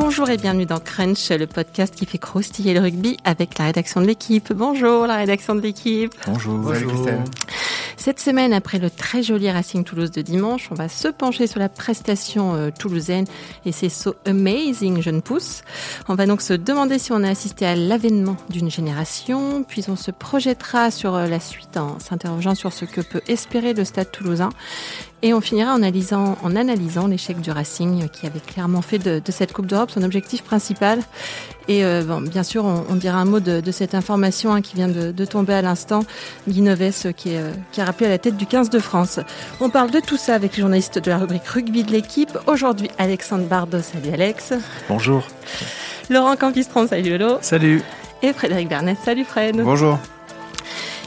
Bonjour et bienvenue dans Crunch, le podcast qui fait croustiller le rugby avec la rédaction de l'équipe. Bonjour la rédaction de l'équipe. Bonjour. Bonjour. Cette semaine, après le très joli Racing Toulouse de dimanche, on va se pencher sur la prestation euh, toulousaine et c'est so amazing, jeune pousse. On va donc se demander si on a assisté à l'avènement d'une génération, puis on se projettera sur euh, la suite en s'interrogeant sur ce que peut espérer le stade toulousain. Et on finira en analysant, en analysant l'échec du Racing qui avait clairement fait de, de cette Coupe d'Europe son objectif principal. Et euh, bon, bien sûr, on, on, dira un mot de, de cette information hein, qui vient de, de, tomber à l'instant, Guy Noves qui, est, euh, qui a rappelé à la tête du 15 de France. On parle de tout ça avec les journalistes de la rubrique rugby de l'équipe. Aujourd'hui, Alexandre Bardot. Salut Alex. Bonjour. Laurent Campistron. Salut Lolo. Salut. Et Frédéric Bernet. Salut Fred. Bonjour.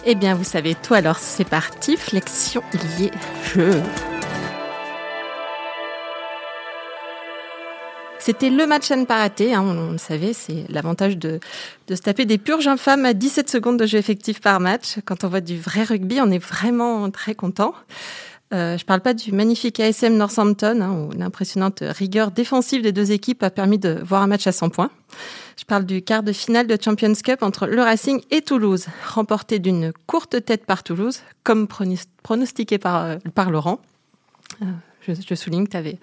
Eh bien, vous savez tout, alors c'est parti, flexion liée jeu. C'était le match à ne pas rater, hein, on, le savait, c'est l'avantage de, de se taper des purges infâmes à 17 secondes de jeu effectif par match. Quand on voit du vrai rugby, on est vraiment très content. Euh, je parle pas du magnifique ASM Northampton, hein, où l'impressionnante rigueur défensive des deux équipes a permis de voir un match à 100 points. Je parle du quart de finale de Champions Cup entre le Racing et Toulouse, remporté d'une courte tête par Toulouse, comme pronostiqué par, euh, par Laurent. Euh, je, je, souligne que tu avais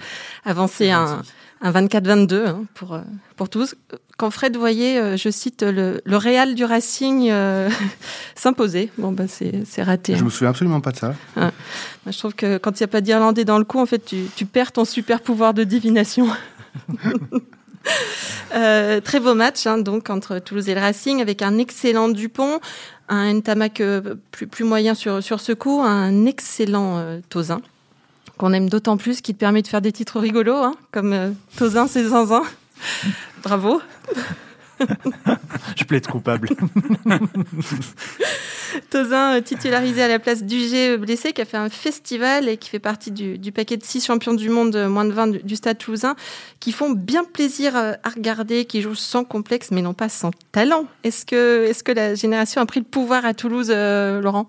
avancé un, un 24-22 hein, pour, pour Toulouse. Quand Fred voyait, je cite, le, le Real du Racing euh, s'imposer, bon, bah, c'est raté. Je hein. me souviens absolument pas de ça. Ah. Je trouve que quand il n'y a pas d'Irlandais dans le coup, en fait, tu, tu perds ton super pouvoir de divination. Euh, très beau match hein, donc entre Toulouse et le Racing avec un excellent Dupont, un Ntamak euh, plus, plus moyen sur, sur ce coup, un excellent euh, Tozin qu'on aime d'autant plus qui te permet de faire des titres rigolos hein, comme euh, Tozin c'est zinzin. Bravo. Je plaide coupable. Tozin euh, titularisé à la place d'UG blessé qui a fait un festival et qui fait partie du, paquet de six champions du monde euh, moins de 20 du, stade toulousain qui font bien plaisir euh, à regarder, qui jouent sans complexe mais non pas sans talent. Est-ce que, est que la génération a pris le pouvoir à Toulouse, Laurent?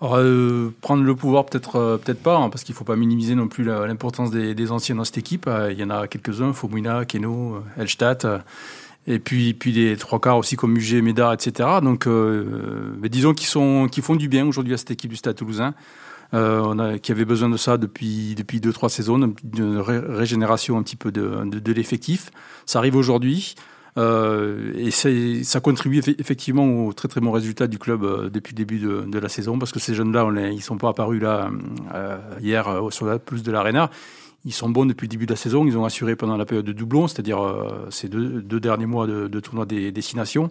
Prendre le pouvoir, peut-être peut-être pas, hein, parce qu'il ne faut pas minimiser non plus l'importance des, anciens dans cette équipe. Il y en a quelques-uns, Fomouina, Keno, Elstadt, et puis, puis les trois quarts aussi comme UG, Médard, etc. Donc, euh, disons qu'ils sont, font du bien aujourd'hui à cette équipe du Stade toulousain, a, qui avait besoin de ça depuis, depuis deux, trois saisons, ré régénération un petit peu de, de, de l'effectif. Ça arrive aujourd'hui. Euh, et ça contribue effectivement au très très bon résultat du club euh, depuis le début de, de la saison parce que ces jeunes-là, ils ne sont pas apparus là euh, hier euh, sur la plus de l'Arena. Ils sont bons depuis le début de la saison. Ils ont assuré pendant la période de doublon, c'est-à-dire euh, ces deux, deux, derniers mois de, de tournoi des destinations.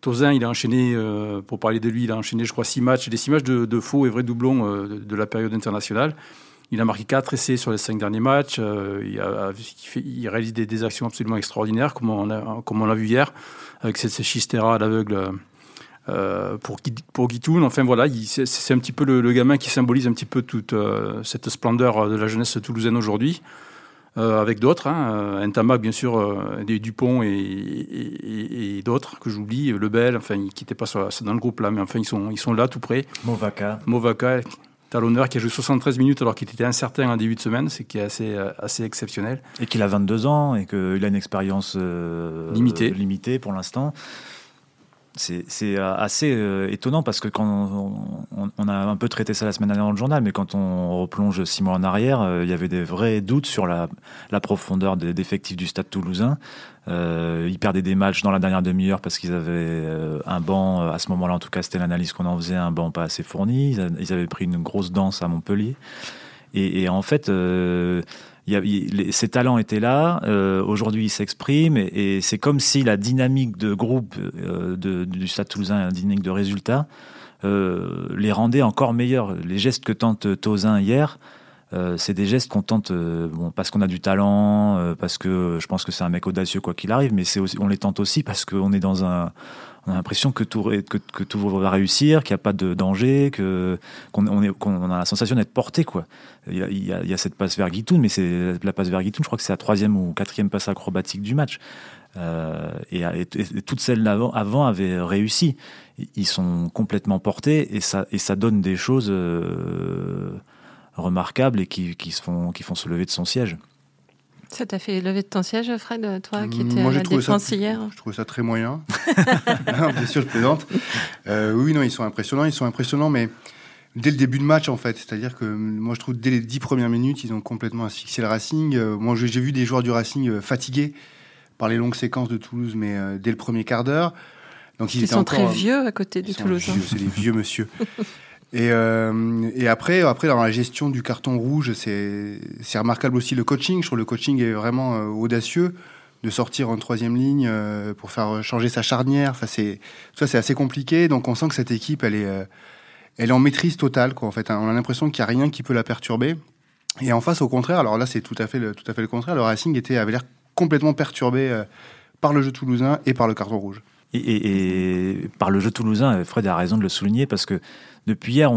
Tozin, il a enchaîné, euh, pour parler de lui, il a enchaîné, je crois, six matchs, des six matchs de, de faux et vrais doublons euh, de, la période internationale. Il a marqué 4 essais sur les 5 derniers matchs. Euh, il, a, il, réalise des, des, actions absolument extraordinaires, comme on l'a vu hier, avec cette Chistera à l'aveugle euh, pour, pour Guitoun. Enfin voilà, c'est un petit peu le, le, gamin qui symbolise un petit peu toute euh, cette splendeur de la jeunesse toulousaine aujourd'hui. Euh, avec d'autres, hein, Ntamak bien sûr, euh, des Dupont et, et, et d'autres que j'oublie, Lebel, enfin qui n'étaient pas sur, dans le groupe là, mais enfin ils sont, ils sont là tout près. Movaka. Movaka, talonneur qui a joué 73 minutes alors qu'il était incertain en début de semaine, c'est qui est assez, assez exceptionnel. Et qu'il a 22 ans et qu'il a une expérience euh, limitée. limitée pour l'instant. C'est assez euh, étonnant parce que quand on, a un peu traité ça la semaine dernière dans le journal, mais quand on replonge six mois en arrière, euh, il y avait des vrais doutes sur la, profondeur des d'effectifs du stade toulousain. Euh, ils perdaient des matchs dans la dernière demi-heure parce qu'ils avaient euh, un banc, à ce moment-là en tout cas c'était l'analyse qu'on en faisait, un banc pas assez fourni. Ils, avaient pris une grosse danse à Montpellier. Et, en fait, euh, y talents étaient là. Euh, Aujourd'hui, ils s'expriment et, c'est comme si la dynamique de groupe euh, du Stade Toulousain, la dynamique de résultats, euh, les rendait encore meilleurs. Les gestes que tente Tozin hier, c'est des gestes qu'on tente parce qu'on a du talent, parce que je pense que c'est un mec audacieux quoi qu'il arrive, mais on les tente aussi parce qu'on est dans un on a l'impression que tout, va réussir, qu'il n'y a pas de danger, qu'on a la sensation d'être porté quoi. Il y, a, cette passe vers Guitoun, mais c'est la passe vers Guitoun, je crois que c'est la troisième ou quatrième passe acrobatique du match. Euh, et, toutes celles avant, avant avaient réussi. Ils sont complètement portés et ça, donne des choses euh, remarquables et qui font se lever de son siège. Ça t'a fait lever de ton siège, Fred, toi qui étais Moi, à la trouvé ça- défense hier Je trouvais ça très moyen. Bien sûr, je plaisante. Euh, oui, non, ils sont impressionnants. Ils sont impressionnants, mais dès le début de match, en fait. C'est-à-dire que moi, je trouve dès les dix premières minutes, ils ont complètement asphyxié le Racing. Euh, moi, j'ai vu des joueurs du Racing euh, fatigués par les longues séquences de Toulouse, mais euh, dès le premier quart d'heure. Donc, Ils sont encore, très vieux à côté du Toulousain. vieux, C'est des vieux monsieur. Et, euh, et après, après, dans la gestion du carton rouge, c'est remarquable aussi le coaching. Je trouve le coaching est vraiment euh, audacieux de sortir en troisième ligne euh, pour faire changer sa charnière. Enfin, ça, c'est assez compliqué. Donc, on sent que cette équipe, elle est, elle est en maîtrise totale. En fait, on a l'impression qu'il n'y a rien qui peut la perturber. Et en face, au contraire, alors là, c'est tout à fait le, tout à fait le contraire. Le Racing était avait l'air complètement perturbé par le jeu toulousain et par le carton rouge. Et, et- et par le jeu toulousain, Fred a raison de le souligner parce que depuis hier, on,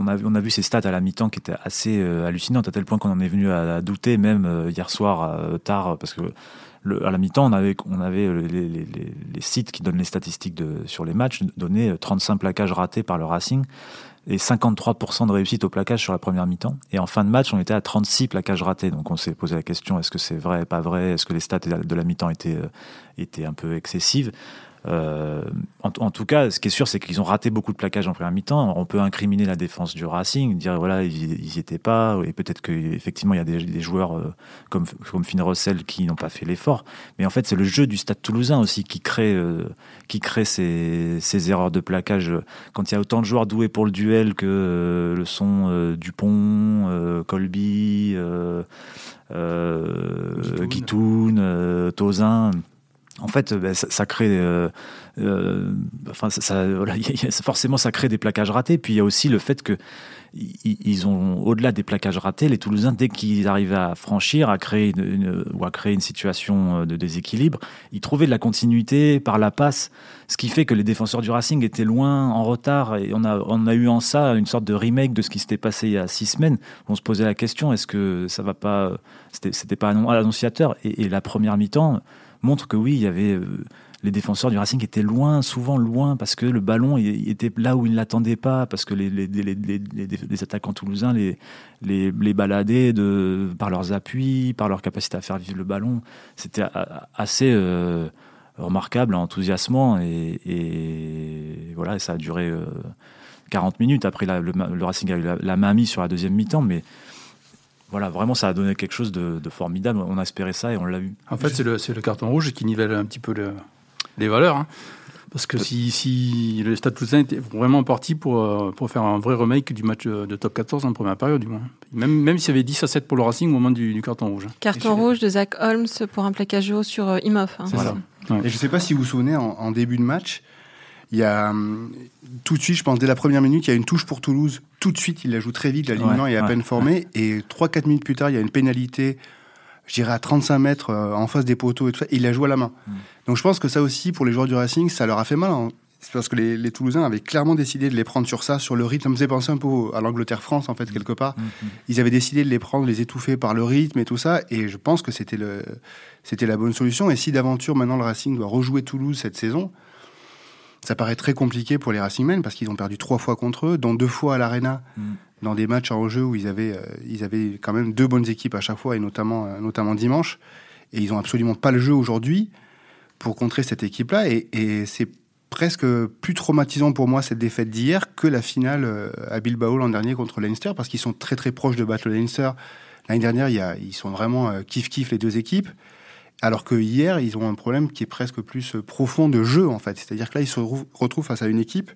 on a, on a vu ces stats à la mi-temps qui étaient assez euh, hallucinantes à tel point qu'on en est venu à, douter même euh, hier soir euh, tard parce que le- à la mi-temps, on avait, on avait les, les- les- sites qui donnent les statistiques de, sur les matchs donnaient euh, 35 plaquages ratés par le Racing et 53% de réussite au plaquage sur la première mi-temps. Et en fin de match, on était à 36 plaquages ratés. Donc on s'est posé la question est-ce que c'est vrai, pas vrai? Est-ce que les stats de la mi-temps étaient, euh, étaient un peu excessives? Euh, en, en tout cas, ce qui est sûr, c'est qu'ils ont raté beaucoup de plaquages en première mi-temps. On peut incriminer la défense du Racing, dire voilà, ils n'y étaient pas, et peut-être qu'effectivement, il y a des, des joueurs euh, comme, comme Finn Russell qui n'ont pas fait l'effort. Mais en fait, c'est le jeu du stade toulousain aussi qui crée, euh, qui crée ces, ces erreurs de plaquage. Quand il y a autant de joueurs doués pour le duel que le son euh, Dupont, Colby, Guitoun. Tozin. En fait, ben, ça, ça crée, euh, euh, forcément, ça crée des plaquages ratés. Puis il y a aussi le fait que i- ils ont, au-delà des plaquages ratés, les Toulousains, dès qu'ils arrivaient à franchir, à créer une, ou à créer une situation euh, de déséquilibre, ils trouvaient de la continuité par la passe, ce qui fait que les défenseurs du Racing étaient loin, en retard, et on a, on a eu en ça une sorte de remake de ce qui s'était passé il y a six semaines. On se posait la question est-ce que ça va pas, c'était, c'était pas annon- annonciateur et, et la première mi-temps montre que oui, il y avait euh, les défenseurs du Racing étaient loin, souvent loin, parce que le ballon était là où ils ne l'attendaient pas, parce que les, attaquants toulousains les, baladaient de, par leurs appuis, par leur capacité à faire vivre le ballon. C'était assez euh, remarquable, enthousiasmant, et, voilà, ça a duré euh, 40 minutes. Après, le Racing a eu la, la main mise sur la deuxième mi-temps, mais voilà, vraiment, ça a donné quelque chose de, de formidable. On a espéré ça et on l'a eu. En fait, c'est le, carton rouge qui nivelle un petit peu le- les valeurs. hein. Parce que si, si le Stade Toulousain était vraiment parti pour, euh, pour faire un vrai remake du match euh, de top 14 en première période, du moins. Même, même s'il y avait 10 à 7 pour le Racing au moment du, du carton rouge. Carton rouge de Zach Holmes pour un plaquage haut sur euh, Imhoff. hein. Ça. Et je ne sais pas si vous vous souvenez, en, en début de match, il y a hum, tout de suite, je pense, dès la première minute, il y a une touche pour Toulouse. Tout de suite, il la joue très vite, l'alignement Ouais, est à ouais, peine formé. Et 3-4 minutes plus tard, il y a une pénalité, je dirais à 35 mètres euh, en face des poteaux et tout ça. Et il la joue à la main. Mm. Donc je pense que ça aussi, pour les joueurs du Racing, ça leur a fait mal. hein. C'est parce que les, les Toulousains avaient clairement décidé de les prendre sur ça, sur le rythme. Ça me faisait penser un peu à l'Angleterre-France, en fait, quelque part. Ils avaient décidé de les prendre, les étouffer par le rythme et tout ça. Et je pense que c'était la bonne solution. Et si d'aventure, maintenant, le Racing doit rejouer Toulouse cette saison, ça paraît très compliqué pour les Racingmen parce qu'ils ont perdu trois fois contre eux, dont deux fois à l'Arena, Mm. dans des matchs en jeu où ils avaient, euh, ils avaient quand même deux bonnes équipes à chaque fois, et notamment, euh, notamment dimanche. Et ils ont absolument pas le jeu aujourd'hui pour contrer cette équipe-là. Et, et c'est presque plus traumatisant pour moi cette défaite d'hier que la finale euh, à Bilbao l'an dernier contre Leinster parce qu'ils sont très très proches de battre le Leinster. L'année dernière, il y a, ils sont vraiment kiff-kiff les deux équipes. Alors que hier, ils ont un problème qui est presque plus euh, profond de jeu, en fait. C'est-à-dire que là, ils se retrouvent- face à une équipe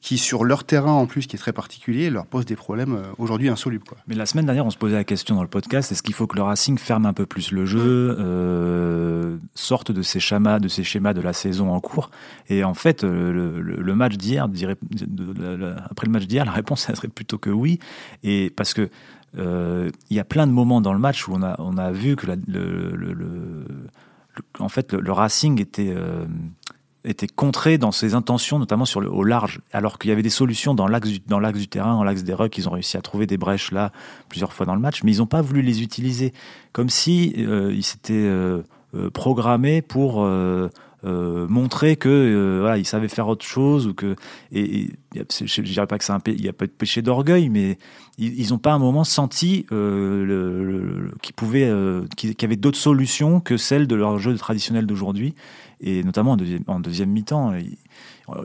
qui, sur leur terrain, en plus, qui est très particulier, leur pose des problèmes euh, aujourd'hui insolubles. Mais la semaine dernière, on se posait la question dans le podcast est-ce qu'il faut que le Racing ferme un peu plus le jeu, euh, sorte de ces schémas, de ces schémas de la saison en cours? Et en fait, le, le- match d'hier, après le match d'hier, la réponse serait plutôt que oui. Et parce que il y a plein de moments dans le match où on a, vu que le, en fait, le, Racing était euh, était contré dans ses intentions, notamment au large, alors qu'il y avait des solutions dans l'axe du, terrain, dans l'axe des rucks, ils ont réussi à trouver des brèches là plusieurs fois dans le match, mais ils n'ont pas voulu les utiliser, comme si euh, ils s'étaient euh, euh, programmés pour euh, euh, montrer que euh, il savait faire autre chose ou que et, dirais pas que c'est un il y a pas de péché d'orgueil mais ils n'ont pas un moment senti euh, qu'ils pouvaient qu'il y avait d'autres solutions que celles de leur jeu traditionnel d'aujourd'hui et notamment en deuxième, mi-temps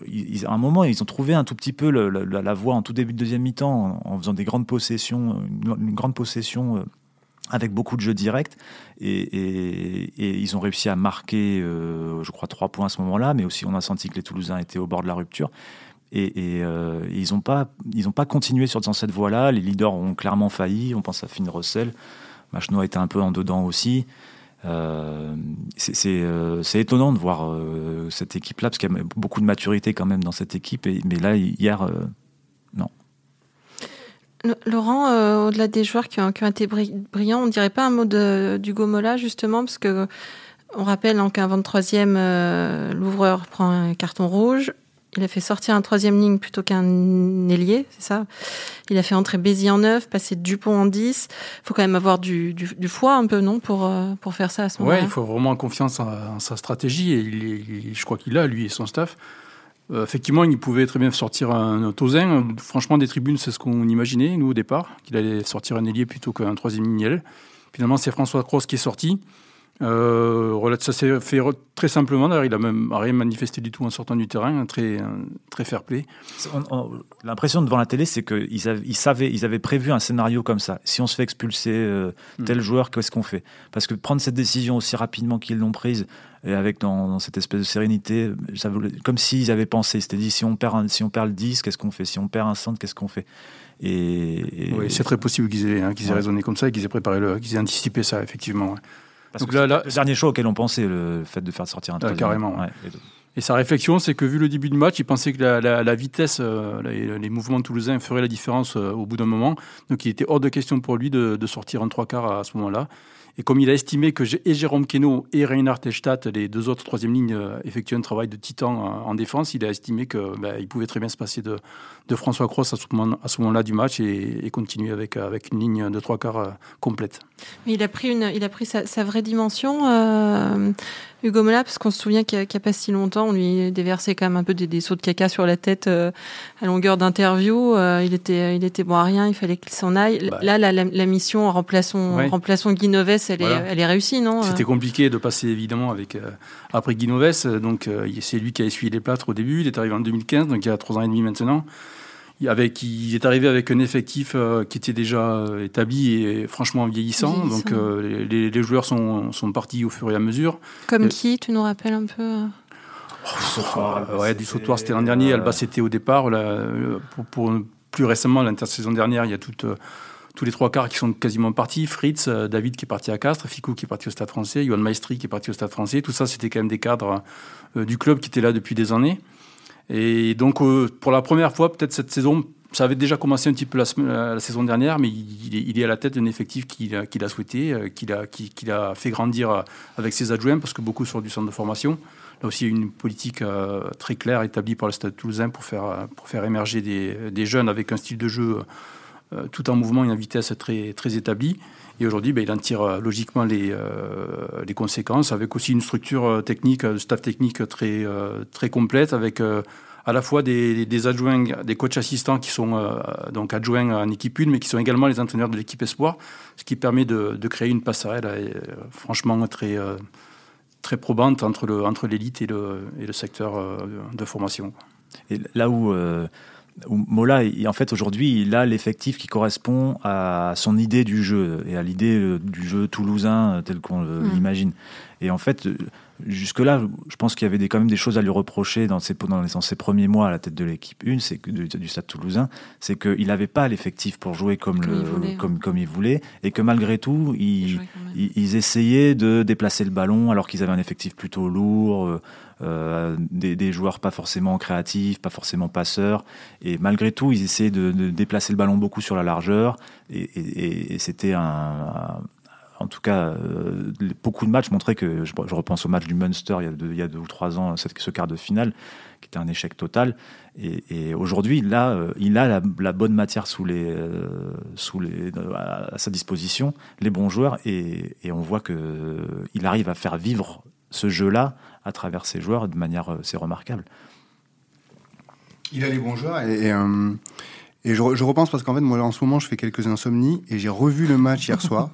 ils, à un moment ils ont trouvé un tout petit peu la, voie en tout début de deuxième mi-temps en, faisant des grandes possessions une, grande possession avec beaucoup de jeux directs. Et, ils ont réussi à marquer, euh, je crois, trois points à ce moment-là, mais aussi on a senti que les Toulousains étaient au bord de la rupture. Et, euh, ils n'ont pas, ils pas continué sur dans cette voie-là. Les leaders ont clairement failli. On pense à Finn Russell. Machno a été un peu en dedans aussi. Euh, c'est étonnant de voir cette équipe-là, parce qu'il y a beaucoup de maturité quand même dans cette équipe. Mais là, hier. Laurent, euh, au-delà des joueurs qui ont, été brillants, on dirait pas un mot de, d'Hugo Mola, justement, parce que on rappelle qu'un 23e, euh, l'ouvreur prend un carton rouge. Il a fait sortir un troisième ligne plutôt qu'un ailier, c'est ça Il a fait entrer Bézi en 9, passer Dupont en 10. Il faut quand même avoir du, du, foie un peu, non, pour, euh, pour faire ça à ce moment-là Oui, il faut vraiment confiance en, sa stratégie. Et il, je crois qu'il a, lui et son staff. Euh, effectivement, il pouvait très bien sortir un, Tozin. Franchement, des tribunes, c'est ce qu'on imaginait, nous, au départ, qu'il allait sortir un ailier plutôt qu'un troisième ligne. Finalement, c'est François Cross qui est sorti. Euh, ça s'est fait très simplement. D'ailleurs, il a même rien manifesté du tout en sortant du terrain, très, très fair play. L'impression devant la télé, c'est qu'ils avaient, ils savaient, ils avaient prévu un scénario comme ça. Si on se fait expulser euh, tel joueur, qu'est-ce qu'on fait? Parce que prendre cette décision aussi rapidement qu'ils l'ont prise, et avec dans, cette espèce de sérénité, ça comme s'ils avaient pensé. C'était dit si on perd, si on perd le 10, qu'est-ce qu'on fait? Si on perd un centre, qu'est-ce qu'on fait? Et, Oui, c'est très possible qu'ils aient, hein, aient raisonné comme ça et qu'ils aient préparé, le, qu'ils aient anticipé ça, effectivement. Parce Donc que là, le dernier choix auquel on pensait, le fait de faire sortir un ah, carrément. et, sa réflexion, c'est que vu le début du match, il pensait que la, vitesse, euh, les, les, mouvements toulousains feraient la différence euh, au bout d'un moment. Donc il était hors de question pour lui de, de sortir en trois quarts à ce moment-là. Et comme il a estimé que et Jérôme Keno et Reinhard Telstadt, les deux autres troisième lignes, euh, effectuaient un travail de titan en défense, il a estimé qu'il ben, pouvait très bien se passer de, de François Cross à ce moment-là du match et, continuer avec, avec une ligne de trois quarts euh, complète. Mais il a pris, une, il a pris sa, vraie dimension, euh, Hugo Mola, parce qu'on se souvient qu'il n'y a, pas si longtemps, on lui déversait quand même un peu des, sauts de caca sur la tête à longueur d'interview. il, était, il était bon à rien, il fallait qu'il s'en aille. Bah. Là, la, la, mission en remplaçant, remplaçant Guy elle, est, elle est réussie, non C'était compliqué de passer évidemment avec euh, après Guinoves. Donc euh, c'est lui qui a essuyé les plâtres au début. Il est arrivé en 2015, donc il y a trois ans et demi maintenant. Avec, il est arrivé avec un effectif euh, qui était déjà établi et franchement vieillissant. Donc les, joueurs sont, sont, partis au fur et à mesure. Comme qui Tu nous rappelles un peu oh, ouais, du sautoir, c'était l'an dernier. Alba, c'était au départ. Là, pour, pour, plus récemment, l'intersaison dernière, il y a toute tous les trois quarts qui sont quasiment partis. Fritz, euh, David qui est parti à Castres, Ficou qui est parti au Stade français, Johan Maestri qui est parti au Stade français. Tout ça, c'était quand même des cadres euh, du club qui étaient là depuis des années. Et donc, euh, pour la première fois, peut-être cette saison, ça avait déjà commencé un petit peu la, saison dernière, mais il, est à la tête d'un effectif qu'il a, souhaité, qu'il a, fait grandir avec ses adjoints, parce que beaucoup sur du centre de formation. Là aussi, il y a une politique très claire établie par le Stade toulousain pour faire, pour faire émerger des, jeunes avec un style de jeu tout en mouvement et une vitesse très, très établie. Et aujourd'hui, ben, il en tire euh, logiquement les, euh, les, conséquences, avec aussi une structure technique, un staff technique très, très complète, avec à la fois des, des, adjoints, des coachs assistants qui sont donc adjoints en équipe 1, mais qui sont également les entraîneurs de l'équipe Espoir, ce qui permet de, de créer une passerelle franchement très, très probante entre l'élite entre et, le, et le secteur de formation. Et là où Mola, en fait, aujourd'hui, il a l'effectif qui correspond à son idée du jeu et à l'idée euh, du jeu toulousain euh, tel qu'on mm. l'imagine. Et en fait, euh, jusque-là, je pense qu'il y avait des, quand même des choses à lui reprocher dans ses, dans, ses premiers mois à la tête de l'équipe 1, c'est que, du, Stade toulousain, c'est qu'il n'avait pas l'effectif pour jouer comme, comme, le, il comme, comme, il voulait, et que malgré tout, il, ils, essayaient de déplacer le ballon alors qu'ils avaient un effectif plutôt lourd, euh, des, joueurs pas forcément créatifs, pas forcément passeurs, et malgré tout, ils essayaient de, déplacer le ballon beaucoup sur la largeur, et, et c'était un en tout cas, euh, beaucoup de matchs montraient que, je, repense au match du Munster il y a deux, ou trois ans, ce quart de finale, qui était un échec total. Et, aujourd'hui, là, euh, il a la, bonne matière sous les, euh, sous les, à, sa disposition, les bons joueurs, et, on voit qu'il arrive à faire vivre ce jeu-là à travers ses joueurs de manière c'est remarquable. Il a les bons joueurs et, et, et je, je, repense parce qu'en fait, moi, en ce moment, je fais quelques insomnies et j'ai revu le match hier soir.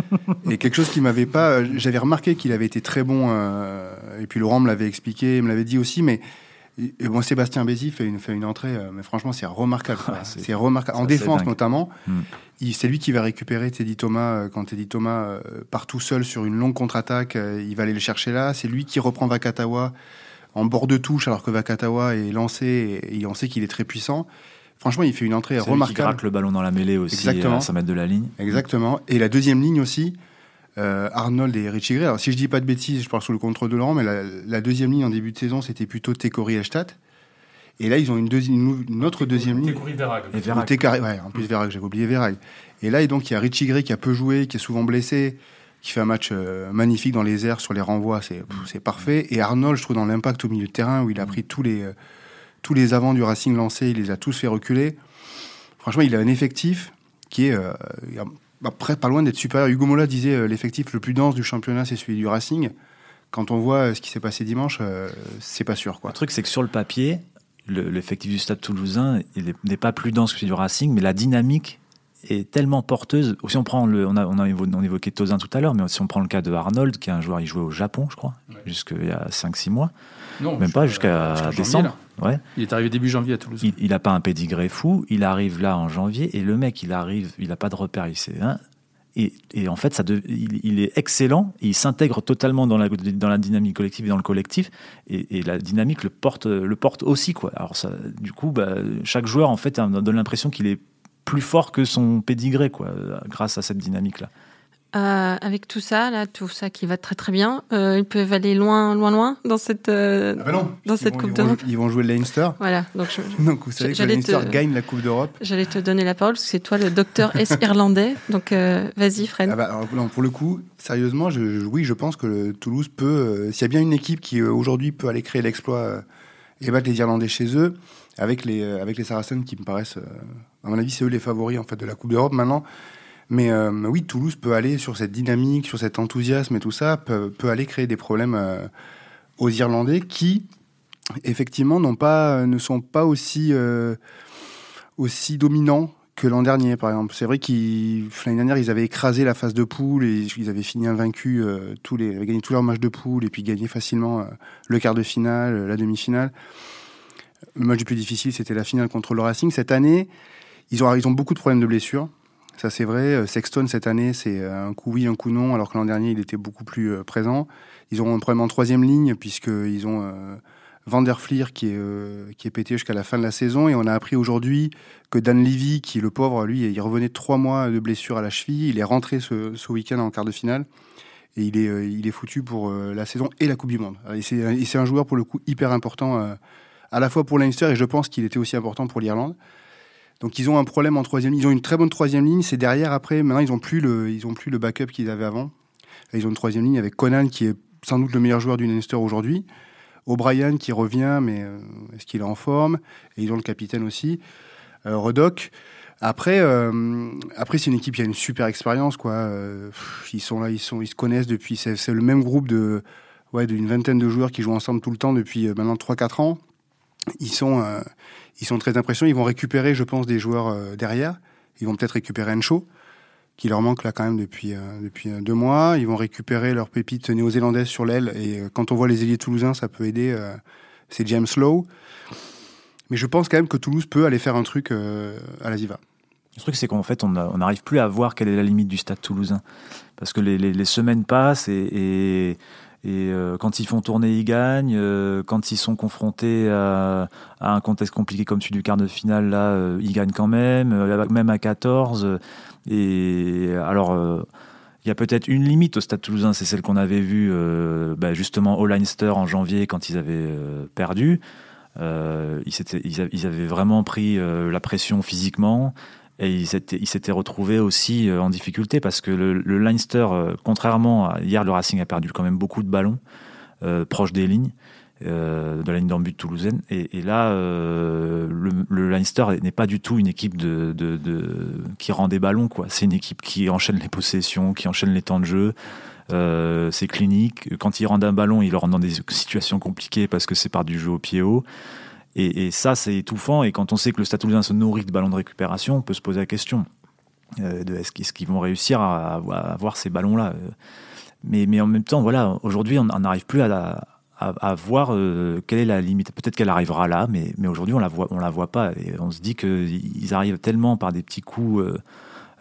et quelque chose qui m'avait pas. J'avais remarqué qu'il avait été très bon. Euh, et puis Laurent me l'avait expliqué, me l'avait dit aussi. Mais et bon, Sébastien Bézi fait une, fait une entrée. Euh, mais franchement, c'est remarquable. Ah, c'est remarquable. En défense, notamment. Hmm. C'est lui qui va récupérer Teddy Thomas euh, quand Teddy Thomas euh, part tout seul sur une longue contre-attaque. il va aller le chercher là. C'est lui qui reprend Vakatawa en bord de touche alors que Vakatawa est lancé et on sait qu'il est très puissant. Franchement, il fait une entrée remarquable. Il qui le ballon dans la mêlée aussi, Exactement. à 100 mètres de la ligne. Exactement. Et la deuxième ligne aussi, euh, Arnold et Richie Gray. Alors, si je dis pas de bêtises, je parle sous le contrôle de Laurent, mais la, deuxième ligne en début de saison, c'était plutôt Tekori Elstadt. Et là, ils ont une, une autre deuxième ligne. Tekori Verag. Et Verag. Ouais, en plus Verag, j'avais oublié Verag. Et là, et donc, il y a Richie Gray qui a peu joué, qui est souvent blessé, qui fait un match euh, magnifique dans les airs, sur les renvois, c'est parfait. Et Arnold, je trouve, dans l'impact au milieu de terrain, où il a pris tous les, euh, tous les avants du Racing lancés, il les a tous fait reculer. Franchement, il a un effectif qui est euh, après pas loin d'être supérieur. Hugo Mola disait euh, l'effectif le plus dense du championnat, c'est celui du Racing. Quand on voit euh, ce qui s'est passé dimanche, c'est pas sûr. Quoi. Le truc, c'est que sur le papier, l'effectif du Stade Toulousain n'est pas plus dense que celui du Racing, mais la dynamique est tellement porteuse. Si on prend le, on a, on a évoqué Tozin tout à l'heure, mais si on prend le cas de Arnold, qui est un joueur, il jouait au Japon, je crois, jusqu'il y a 5-6 mois. Non, même pas jusqu'à décembre. Ouais. Il est arrivé début janvier à Toulouse. Il n'a pas un pédigré fou. Il arrive là en janvier et le mec, il arrive, il n'a pas de repère. Il sait, hein, et, et, en fait, ça il, est excellent. il s'intègre totalement dans la, dans la dynamique collective et dans le collectif. Et, et la dynamique le porte, le porte aussi. Quoi. Alors, ça, du coup, bah, chaque joueur, en fait, donne l'impression qu'il est plus fort que son pédigré, quoi, grâce à cette dynamique-là. Euh, avec tout ça, là, tout ça qui va très très bien, euh, ils peuvent aller loin, loin, loin dans cette, euh, ah bah non, dans cette Coupe d'Europe. Ils vont jouer le Leinster. Voilà. Donc, donc vous savez que le Leinster gagne la Coupe d'Europe. J'allais te donner la parole parce que c'est toi le docteur S irlandais. Donc vas-y, Fred. Ah bah, non, pour le coup, sérieusement, je, oui, je pense que le Toulouse peut, s'il y a bien une équipe qui aujourd'hui peut aller créer l'exploit et battre les Irlandais chez eux, avec les, avec les Saracens qui me paraissent, à mon avis, c'est eux les favoris en fait de la Coupe d'Europe maintenant. Mais euh, oui, Toulouse peut aller sur cette dynamique, sur cet enthousiasme et tout ça, peut, aller créer des problèmes euh, aux Irlandais qui, effectivement, n'ont pas, ne sont pas aussi, euh, aussi dominants que l'an dernier, par exemple. C'est vrai qu'ils l'année dernière, ils avaient écrasé la phase de poule et ils avaient fini invaincus, tous les, avaient gagné tous leurs matchs de poule et puis gagné facilement le quart de finale, la demi-finale. Le match le plus difficile, c'était la finale contre le Racing. Cette année, ils ont, ils ont beaucoup de problèmes de blessures. Ça, c'est vrai. Euh, Sexton, cette année, c'est euh, un coup oui, un coup non, alors que l'an dernier, il était beaucoup plus euh, présent. Ils ont un problème en troisième ligne, puisqu'ils ont Van der Fleer qui est, qui est pété jusqu'à la fin de la saison. Et on a appris aujourd'hui que Dan Levy, qui le pauvre, lui, il revenait trois mois de blessure à la cheville. Il est rentré ce, ce week-end en quart de finale. Et il est, il est foutu pour la saison et la Coupe du Monde. Et c'est un joueur, pour le coup, hyper important, à la fois pour Leinster, et je pense qu'il était aussi important pour l'Irlande. Donc ils ont un problème en troisième ligne. Ils ont une très bonne troisième ligne. C'est derrière après. Maintenant ils ont plus le, plus le backup qu'ils avaient avant. ils ont une troisième ligne avec Conan qui est sans doute le meilleur joueur du Leinster aujourd'hui. O'Brien qui revient, mais euh, est-ce qu'il est en forme? Et ils ont le capitaine aussi, euh, Redoc. Après, euh, après c'est une équipe qui a une super expérience, quoi. ils sont là, ils sont, ils se connaissent depuis. C'est le même groupe de, ouais, d'une vingtaine de joueurs qui jouent ensemble tout le temps depuis maintenant 3-4 ans. Ils sont, ils sont très impressionnants. Ils vont récupérer, je pense, des joueurs euh, derrière. Ils vont peut-être récupérer Encho, qui leur manque là quand même depuis, euh, depuis euh, deux mois. Ils vont récupérer leur pépite néo-zélandaise sur l'aile. Et quand on voit les ailiers toulousains, ça peut aider. c'est James Lowe. Mais je pense quand même que Toulouse peut aller faire un truc à la Ziva. Le truc, c'est qu'en fait, on n'arrive plus à voir quelle est la limite du stade toulousain. Parce que les, semaines passent et euh, quand ils font tourner, ils gagnent. Euh, quand ils sont confrontés à, un contexte compliqué comme celui du quart de finale, là, euh, ils gagnent quand même, même à 14. Et alors, il y a peut-être une limite au Stade Toulousain, c'est celle qu'on avait vue bah, justement au Leinster en janvier quand ils avaient perdu. ils, avaient vraiment pris la pression physiquement. Et il s'était retrouvé aussi euh, en difficulté parce que le, Leinster, euh, contrairement à hier, le Racing a perdu quand même beaucoup de ballons euh, proches des lignes, de la ligne d'en but toulousaine. Et, là, le, Leinster n'est pas du tout une équipe de, qui rend des ballons. C'est une équipe qui enchaîne les possessions, qui enchaîne les temps de jeu. c'est clinique. Quand ils rendent un ballon, ils leur rendent dans des situations compliquées parce que c'est par du jeu au pied haut. Et, ça, c'est étouffant. Et quand on sait que le Stade Toulousain se nourrit de ballons de récupération, on peut se poser la question de est-ce qu'ils vont réussir à, avoir ces ballons-là. Mais, mais en même temps, voilà, aujourd'hui, on n'arrive plus à, voir euh, quelle est la limite. Peut-être qu'elle arrivera là, mais, aujourd'hui on la voit, on la voit pas. Et on se dit qu'ils arrivent tellement par des petits coups euh,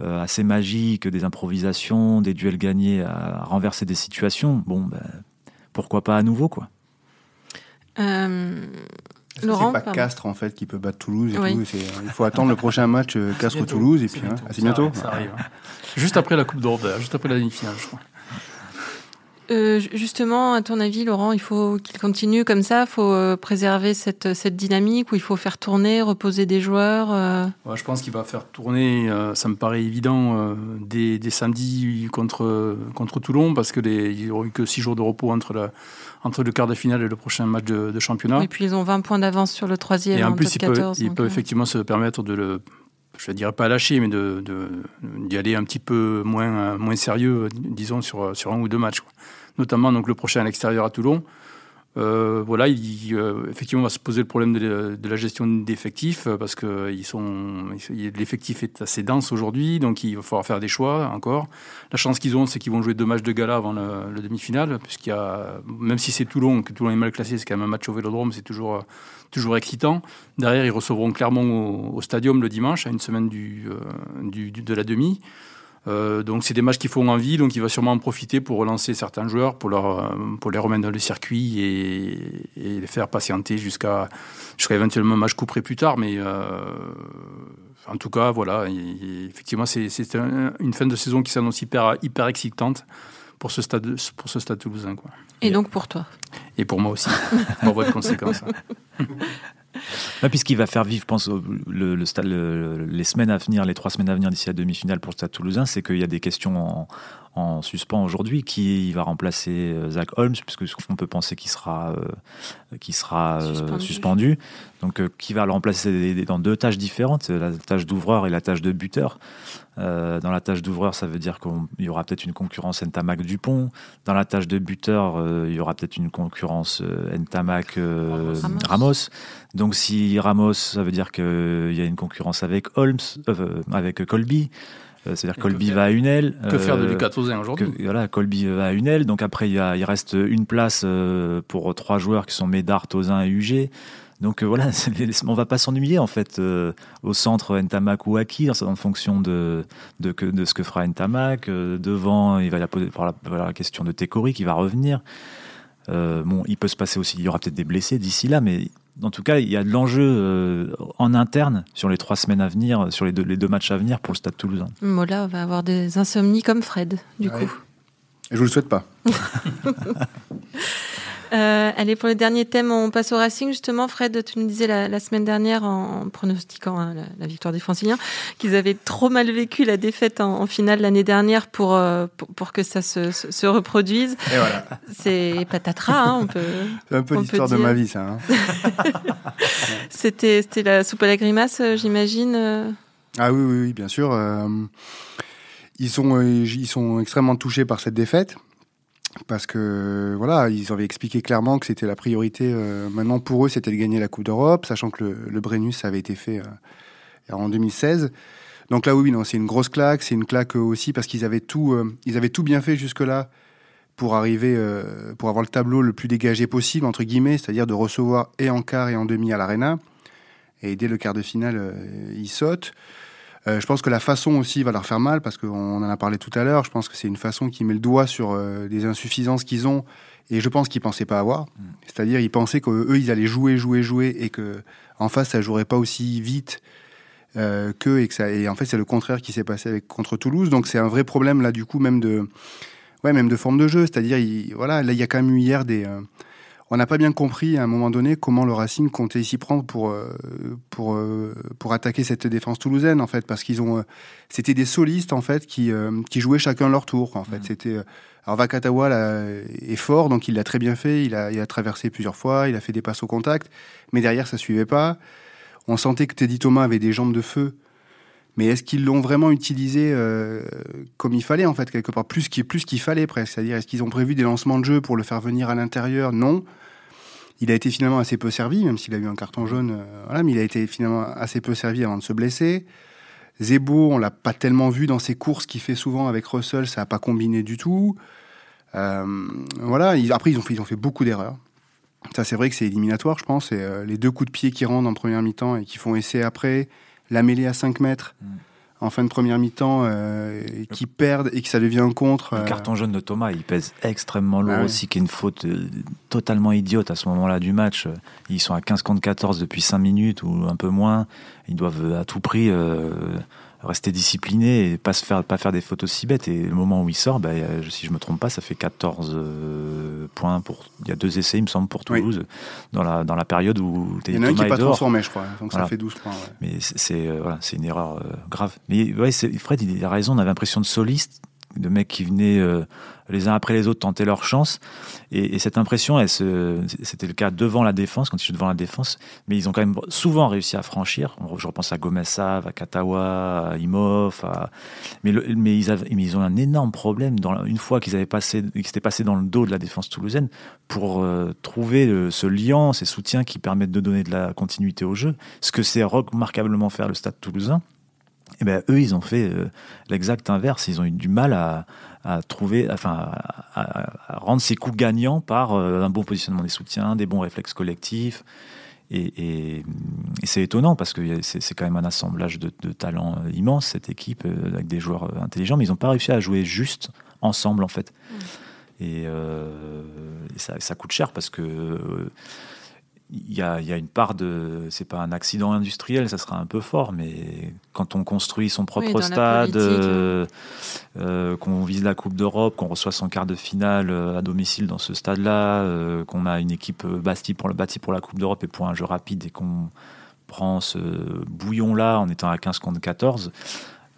euh, assez magiques, des improvisations, des duels gagnés à, renverser des situations. Bon, ben, pourquoi pas à nouveau, quoi. Laurent, c'est pas Castres en fait qui peut battre Toulouse et tout. Il faut attendre le prochain match Castres-Toulouse et puis hein, c'est bientôt. Ça arrive, hein. Juste après la Coupe d'Europe, juste après la demi-finale, je crois. Euh, justement, à ton avis, Laurent, il faut qu'il continue comme ça Il faut euh, préserver cette, cette dynamique ou il faut faire tourner, reposer des joueurs euh? Je pense qu'il va faire tourner, ça me paraît évident, des, des, samedis contre, contre Toulon parce qu'il n'y aura eu que 6 jours de repos entre, la, entre le quart de finale et le prochain match de, championnat. Et puis ils ont 20 points d'avance sur le troisième. Et en, plus, ils peuvent, peut effectivement se permettre de le je ne dirais pas lâcher, mais d'y de, aller un petit peu moins, moins sérieux, disons, sur, sur un ou deux matchs. Notamment donc, le prochain à l'extérieur à Toulon. Euh, voilà, il, euh, effectivement, on va se poser le problème de, la gestion d'effectifs euh, parce que ils sont, l'effectif est assez dense aujourd'hui, donc il va falloir faire des choix encore. La chance qu'ils ont, c'est qu'ils vont jouer deux matchs de gala avant le, demi-finale, puisqu'il y a, même si c'est Toulon, que Toulon est mal classé, c'est quand même un match au Vélodrome, c'est toujours toujours excitant. Derrière, ils recevront Clermont au, Stadium le dimanche, à une semaine du, du de la demi. Euh, donc c'est des matchs qui font envie, donc il va sûrement en profiter pour relancer certains joueurs, pour, leur, euh, pour les remettre dans le circuit et, les faire patienter jusqu'à jusqu'à éventuellement un match couperé plus tard. Mais euh, en tout cas, voilà, effectivement, c'est une fin de saison qui s'annonce hyper, hyper excitante pour ce stade, pour ce stade toulousain. Quoi. Et, donc pour toi Et pour moi aussi, pour votre conséquence. Puisqu'il va faire vivre, je pense, le, le, les semaines à venir, les trois semaines à venir d'ici la demi-finale pour le Stade Toulousain, c'est qu'il y a des questions en, en suspens aujourd'hui. Qui va remplacer euh, Zach Holmes, puisque on peut penser qu'il sera, euh, qui sera euh, suspendu. Donc, qui va le remplacer? Dans deux tâches différentes, la tâche d'ouvreur et la tâche de buteur. Dans la tâche d'ouvreur, ça veut dire qu'il y aura peut-être une concurrence Ntamak Dupont. Dans la tâche de buteur, il y aura peut-être une concurrence Ntamak Ramos. Donc si Ramos, ça veut dire qu'il y a une concurrence avec Holmes, avec Colby. Euh, c'est-à-dire Colby va à une aile. Que faire de euh, Lucas Tozin aujourd'hui? Voilà, Colby va à une aile. Donc après, il, y a, il reste une place euh, pour trois joueurs qui sont Médard, Tozin et UG. Donc voilà, on va pas s'ennuyer en fait au centre Ntamak ou Aki en fonction de, de, de, ce que fera Ntamak. devant, il va y avoir la, question de Tekori qui va revenir. bon, il peut se passer aussi, il y aura peut-être des blessés d'ici là, mais en tout cas, il y a de l'enjeu euh, en interne sur les trois semaines à venir, sur les deux, les deux matchs à venir pour le Stade Toulousain. Mola va avoir des insomnies comme Fred, du coup. Je vous le souhaite pas. Euh, allez, pour le dernier thème, on passe au Racing. Justement, Fred, tu nous disais la, semaine dernière, en, pronostiquant hein, la, victoire des Franciliens, qu'ils avaient trop mal vécu la défaite en, finale l'année dernière pour, euh, pour, que ça se, se, reproduise. Et voilà. C'est patatras, hein, on peut. C'est un peu l'histoire de ma vie, ça. Hein. c'était la soupe à la grimace, euh, j'imagine Ah oui, oui, oui, bien sûr. ils, sont, ils sont extrêmement touchés par cette défaite parce que voilà, ils avaient expliqué clairement que c'était la priorité. Euh, maintenant, pour eux, c'était de gagner la Coupe d'Europe, sachant que le, le, Brennus avait été fait euh, en 2016. Donc là, oui, c'est une grosse claque. C'est une claque aussi parce qu'ils avaient tout, euh, avaient tout bien fait jusque-là pour arriver, pour avoir le tableau le plus dégagé possible entre guillemets, c'est-à-dire de recevoir et en quart et en demi à l'Arena. Et dès le quart de finale, ils sautent. Euh, je pense que la façon aussi va leur faire mal parce qu'on en a parlé tout à l'heure. Je pense que c'est une façon qui met le doigt sur euh, des insuffisances qu'ils ont et je pense qu'ils pensaient pas avoir. Mm. C'est-à-dire ils pensaient qu'eux ils allaient jouer, jouer, jouer et que en face ça jouerait pas aussi vite euh, que et que ça. Et en fait c'est le contraire qui s'est passé avec contre Toulouse. Donc c'est un vrai problème là du coup même de ouais même de forme de jeu. C'est-à-dire voilà là il y a quand même eu hier des on n'a pas bien compris à un moment donné comment le Racing comptait s'y prendre pour euh, pour euh, pour attaquer cette défense toulousaine en fait parce qu'ils ont euh, c'était des solistes en fait qui qui jouaient chacun leur tour en fait. Mmh. c'était alors Vakatawa là, est fort donc il l'a très bien fait il a il a traversé plusieurs fois il a fait des passes au contact mais derrière ça suivait pas. On sentait que Teddy Thomas avait des jambes de feu Mais est-ce qu'ils l'ont vraiment utilisé euh, comme il fallait, en fait, quelque part? Plus qu'il plus qu'il fallait, presque. C'est-à-dire, est-ce qu'ils ont prévu des lancements de jeu pour le faire venir à l'intérieur? Non. Il a été finalement assez peu servi, même s'il a eu un carton jaune. euh, voilà, mais il a été finalement assez peu servi avant de se blesser. Zebo, on l'a pas tellement vu dans ses courses qu'il fait souvent avec Russell, ça n'a pas combiné du tout. Euh, voilà, après, ils ont, fait, ils ont fait beaucoup d'erreurs. Ça, c'est vrai que c'est éliminatoire, je pense. Et, les deux coups de pied qui rendent en première mi-temps et qui font essai après, la mêlée à 5 mètres Mm. en fin de première mi-temps, euh, qui perdent et que ça devient un contre. Le euh, carton jaune de Thomas, il pèse extrêmement lourd ouais. aussi, qui est une faute euh, totalement idiote à ce moment-là du match. Ils sont à 15 contre 14 depuis 5 minutes ou un peu moins. Ils doivent à tout prix rester disciplinés et pas se faire pas faire des fautes aussi bêtes. Et le moment où il sort, bah, si je me trompe pas, ça fait 14 euh, points pour. Il y a deux essais, il me semble, pour Oui. Toulouse dans la dans la période où Il y en a un qui n'est est pas dehors. transformé, je crois. Donc Voilà. ça fait 12 points. ouais. Mais c'est euh, voilà, c'est une erreur euh, grave. Mais ouais, c'est- Fred, il a raison. On avait l'impression de solistes, de mecs qui venaient euh, les uns après les autres tenter leur chance. Et, et cette impression, c'était le cas devant la défense, quand ils étaient devant la défense. Mais ils ont quand même souvent réussi à franchir. Je repense à Gomez Sav, à Katawa, à. À... Mais, ils ont un énorme problème. Dans, une fois qu'ils avaient passé, qu'ils s'étaient passés dans le dos de la défense toulousaine, pour euh, trouver le- ce lien, ces soutiens qui permettent de donner de la continuité au jeu. Ce que c'est remarquablement faire le Stade Toulousain. Et ben eux, ils ont fait euh, l'exact inverse. Ils ont eu du mal à, à trouver, enfin, à, rendre ces coups gagnants par euh, un bon positionnement des soutiens, des bons réflexes collectifs. Et, et- et c'est étonnant parce que c'est quand même un assemblage de, de talents euh, immense cette équipe avec des joueurs intelligents, mais ils n'ont pas réussi à jouer juste ensemble en fait. Et, euh, et ça, ça coûte cher parce que il y a, il y a une part de. C'est pas un accident industriel, ça sera un peu fort, mais quand on construit son propre Oui, stade, euh, euh, qu'on vise la Coupe d'Europe, qu'on reçoit son quart de finale euh, à domicile dans ce stade-là, euh, qu'on a une équipe bâtie pour, bâtie pour la Coupe d'Europe et pour un jeu rapide et qu'on prend ce bouillon-là en étant à 15 contre 14,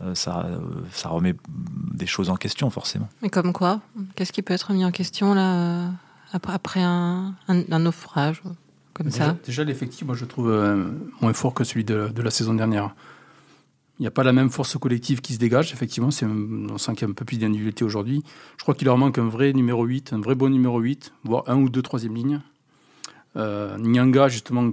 euh, ça, ça remet des choses en question, forcément. Mais comme quoi Qu'est-ce qui peut être mis en question là après, après un, un, un naufrage? Comme Déjà, ça déjà, l'effectif, moi, je trouve euh, moins fort que celui de, de la saison dernière. Il n'y a pas la même force collective qui se dégage, effectivement. C'est, un- on sent qu'il y a un peu plus d'individualité aujourd'hui. Je crois qu'il leur manque un vrai numéro 8, un vrai bon numéro 8, voire un ou deux troisième lignes. Euh, Nyanga, justement,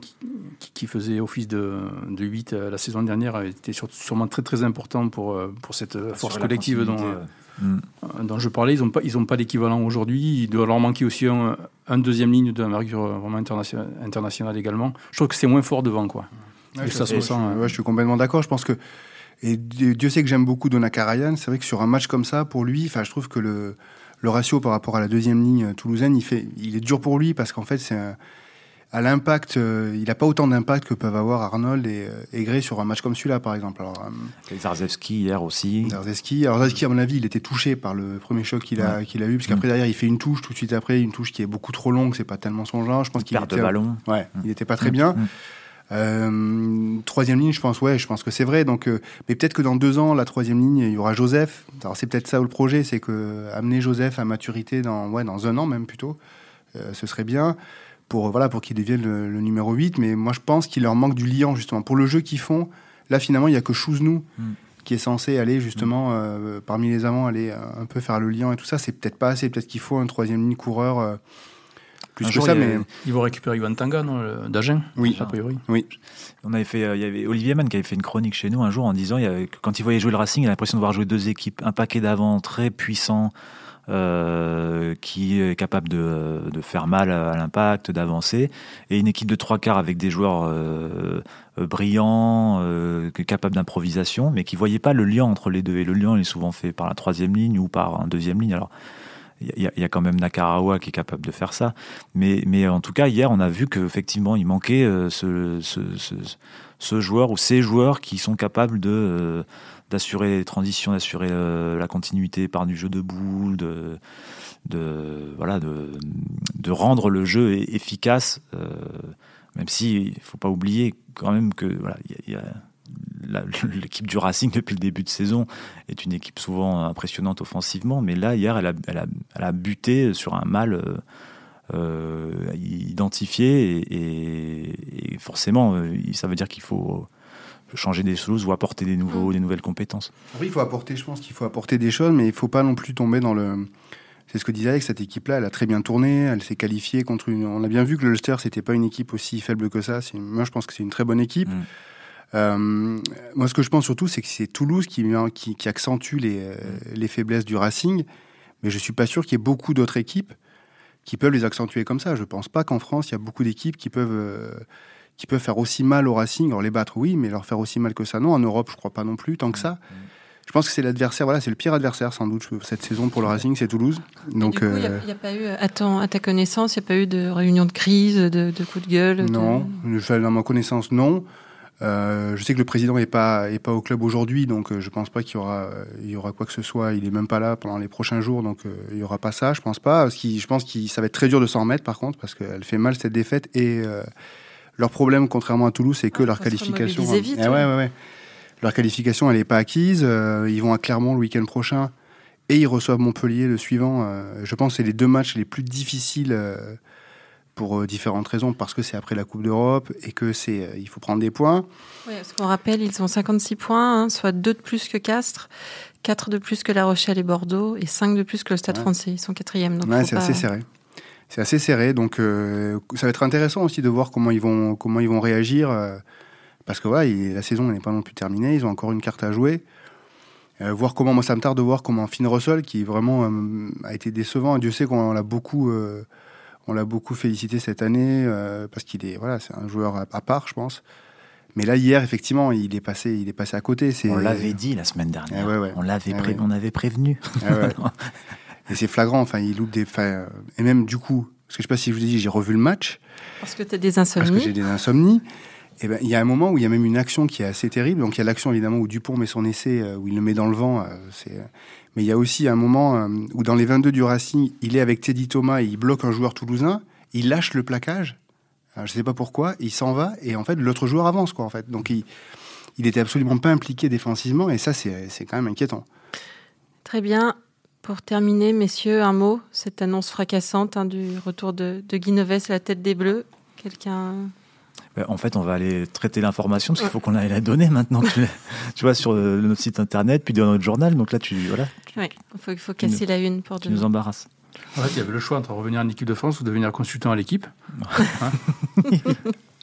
qui, faisait office de, de 8 euh, la saison dernière, était sur- sûrement très très important pour, pour cette force collective dont, euh, Mm. euh, dont je parlais. Ils n'ont pas, ils ont pas d'équivalent aujourd'hui. Il doit leur manquer aussi un, un deuxième ligne d'envergure euh, vraiment internationale, internationale également. Je trouve que c'est moins fort devant. Quoi. Ouais, Et je, ça se je- ressent, je- ouais, je suis complètement d'accord. Je pense que et Dieu sait que j'aime beaucoup Donakarayan. C'est vrai que sur un match comme ça, pour lui, enfin, je trouve que le, le ratio par rapport à la deuxième ligne toulousaine, il fait, il est dur pour lui parce qu'en fait, c'est un- à l'impact, euh, il n'a pas autant d'impact que peuvent avoir Arnold et, euh, et Gray sur un match comme celui-là, par exemple. Alors, euh, Et Zarzewski hier aussi. Zarzeski, alors Zarzeski, à mon avis, il était touché par le premier choc qu'il a, qu'il a eu, parce qu'après derrière, il fait une touche tout de suite après, une touche qui est beaucoup trop longue, c'est pas tellement son genre. Je pense qu'il Perte de était, ballon. ouais, il était pas très Mm. bien. Mm. Euh, troisième ligne, je pense, ouais, je pense que c'est vrai. Donc, euh, mais peut-être que dans deux ans, la troisième ligne, il y aura Joseph. Alors c'est peut-être ça le projet, c'est que amener Joseph à maturité dans, ouais, dans un an même plutôt, euh, ce serait bien pour voilà pour qu'il devienne le, le numéro 8. Mais moi, je pense qu'il leur manque du liant justement pour le jeu qu'ils font. Là, finalement, il y a que Chouznou Mm. qui est censé aller justement euh, parmi les avants, aller euh, un peu faire le liant et tout ça. C'est peut-être pas assez. Peut-être qu'il faut un troisième ligne coureur. euh, plus Un que jour, ça, il mais Ils vont récupérer Ivan Tanga, d'Agen, Oui. a priori. On avait fait, euh, il y avait Olivier Mann qui avait fait une chronique chez nous un jour en disant, il y avait- que quand il voyait jouer le Racing, il a l'impression de voir jouer deux équipes, un paquet d'avant très puissant, euh, qui est capable de, faire mal à l'impact, d'avancer, et une équipe de trois quarts avec des joueurs euh, euh, brillants, capables d'improvisation, mais qui voyaient pas le lien entre les deux. Et le lien est souvent fait par la troisième ligne ou par un deuxième ligne. Alors, il y, a- quand même Nakarawa qui est capable de faire ça. Mais, mais en tout cas, hier, on a vu qu'effectivement, il manquait ce, joueur ou ces joueurs qui sont capables de d'assurer les transitions, d'assurer euh, la continuité par du jeu de de, de voilà, de, de rendre le jeu efficace. euh, même si il faut pas oublier quand même que voilà, l'équipe du Racing depuis le début de saison est une équipe souvent impressionnante offensivement, mais là hier elle a, elle a, buté sur un mal euh, identifié et, forcément ça veut dire qu'il faut changer des choses ou apporter des, nouveaux, des nouvelles compétences. Oui, il faut apporter, je pense qu'il faut apporter des choses, mais il ne faut pas non plus tomber dans le. C'est ce que disait Alex, cette équipe-là, elle a très bien tourné, elle s'est qualifiée contre une. On a bien vu que l'Ulster, c'était pas une équipe aussi faible que ça. Moi, je pense que c'est une très bonne équipe. Mm. Euh, moi, ce que je pense surtout, c'est que c'est Toulouse qui, qui, accentue les, euh, mm. les, faiblesses du Racing, mais je suis pas sûr qu'il y ait beaucoup d'autres équipes qui peuvent les accentuer comme ça. Je pense pas qu'en France, il y a beaucoup d'équipes qui peuvent. Euh, qui peuvent faire aussi mal au Racing. Alors les battre, oui, mais leur faire aussi mal que ça, non. En Europe, je crois pas non plus, tant que ça. Je pense que c'est l'adversaire, voilà, c'est le pire adversaire sans doute cette saison pour le Racing, c'est Toulouse. Donc, il n'y a, a, pas eu, à, à ta connaissance, il n'y a pas eu de réunion de crise, de, de coup de gueule Non, de... dans ma connaissance, non. Euh, je sais que le président n'est pas, est pas au club aujourd'hui, donc euh, je pense pas qu'il y aura, il y aura quoi que ce soit. Il est même pas là pendant les prochains jours, donc euh, il y aura pas ça, je pense pas. je pense que ça va être très dur de s'en remettre par contre, parce qu'elle fait mal cette défaite et leur problème, contrairement à Toulouse, c'est que leur qualification. Vite, eh ouais, ouais, ouais. Leur qualification, elle n'est pas acquise. ils vont à Clermont le week-end prochain et ils reçoivent Montpellier le suivant. je pense que c'est les deux matchs les plus difficiles pour euh, différentes raisons, parce que c'est après la Coupe d'Europe et que c'est, euh, il faut prendre des points. Oui, parce qu'on rappelle, ils ont 56 points, hein, soit 2 de plus que Castres, 4 de plus que La Rochelle et Bordeaux, et 5 de plus que le Stade français. Ils sont quatrième. Ouais, c'est assez serré. C'est assez serré, donc euh, ça va être intéressant aussi de voir comment ils vont, comment ils vont réagir, parce que voilà, la saison n'est pas non plus terminée, ils ont encore une carte à jouer. voir comment, moi ça me tarde de voir comment Finn Russell, qui vraiment a été décevant, Dieu sait qu'on l'a beaucoup on l'a beaucoup félicité cette année euh, parce qu'il est voilà, c'est un joueur à, part, je pense. Mais là hier, effectivement, il est passé, il est passé à côté. On l'avait dit la semaine dernière. Eh on l'avait, eh on avait prévenu. Et c'est flagrant. Enfin, il loupe des. et même du coup, parce que je sais pas si je vous ai dit, j'ai revu le match. Parce que tu as des insomnies. Parce que j'ai des insomnies. Et ben, il y a un moment où il y a même une action qui est assez terrible. Donc il y a l'action évidemment où Dupont met son essai, euh, où il le met dans le vent. Euh, c'est mais il y a aussi un moment euh, où dans les 22 du Racing, il est avec Teddy Thomas et il bloque un joueur toulousain, il lâche le plaquage, je ne sais pas pourquoi, il s'en va et en fait l'autre joueur avance quoi en fait. Donc il il était absolument pas impliqué défensivement et ça c'est quand même inquiétant. Très bien. Pour terminer, messieurs, un mot, cette annonce fracassante hein, du retour de, de Guy à la tête des Bleus. Quelqu'un? Ben, en fait, on va aller traiter l'information parce qu'il faut qu'on aille la donner maintenant. tu, vois, sur euh, notre site internet, puis dans notre journal. Donc là, tu voilà. Oui, il faut, casser la une pour. Tu nous embarrasses. En fait, il y avait le choix entre revenir en équipe de France ou devenir consultant à l'équipe. Hein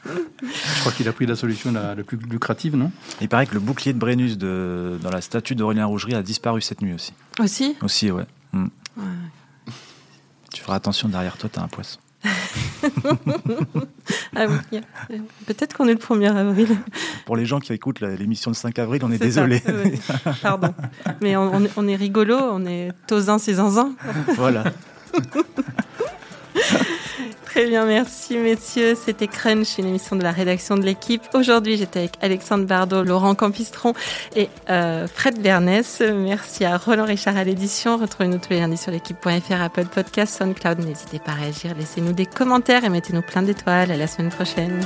Je crois qu'il a pris la solution la, plus lucrative, non? Il paraît que le bouclier de Brennus de, dans la statue d'Aurélien Rougerie a disparu cette nuit aussi. Aussi? Aussi, ouais. Hmm. ouais. Tu feras attention, derrière toi, tu as un poisson. ah oui, peut-être qu'on est le 1er avril. Pour les gens qui écoutent l'émission de 5 avril, on est, désolé. Pardon. Mais on, on, est rigolo, on est tosin, c'est zinzin. Voilà. Très bien, merci messieurs. C'était Crunch, une émission de la rédaction de l'équipe. Aujourd'hui, j'étais avec Alexandre Bardot, Laurent Campistron et euh, Fred Bernès. Merci à Roland Richard à l'édition. Retrouvez-nous tous les lundis sur l'équipe.fr, Apple Podcast, SoundCloud. N'hésitez pas à réagir, laissez-nous des commentaires et mettez-nous plein d'étoiles. À la semaine prochaine.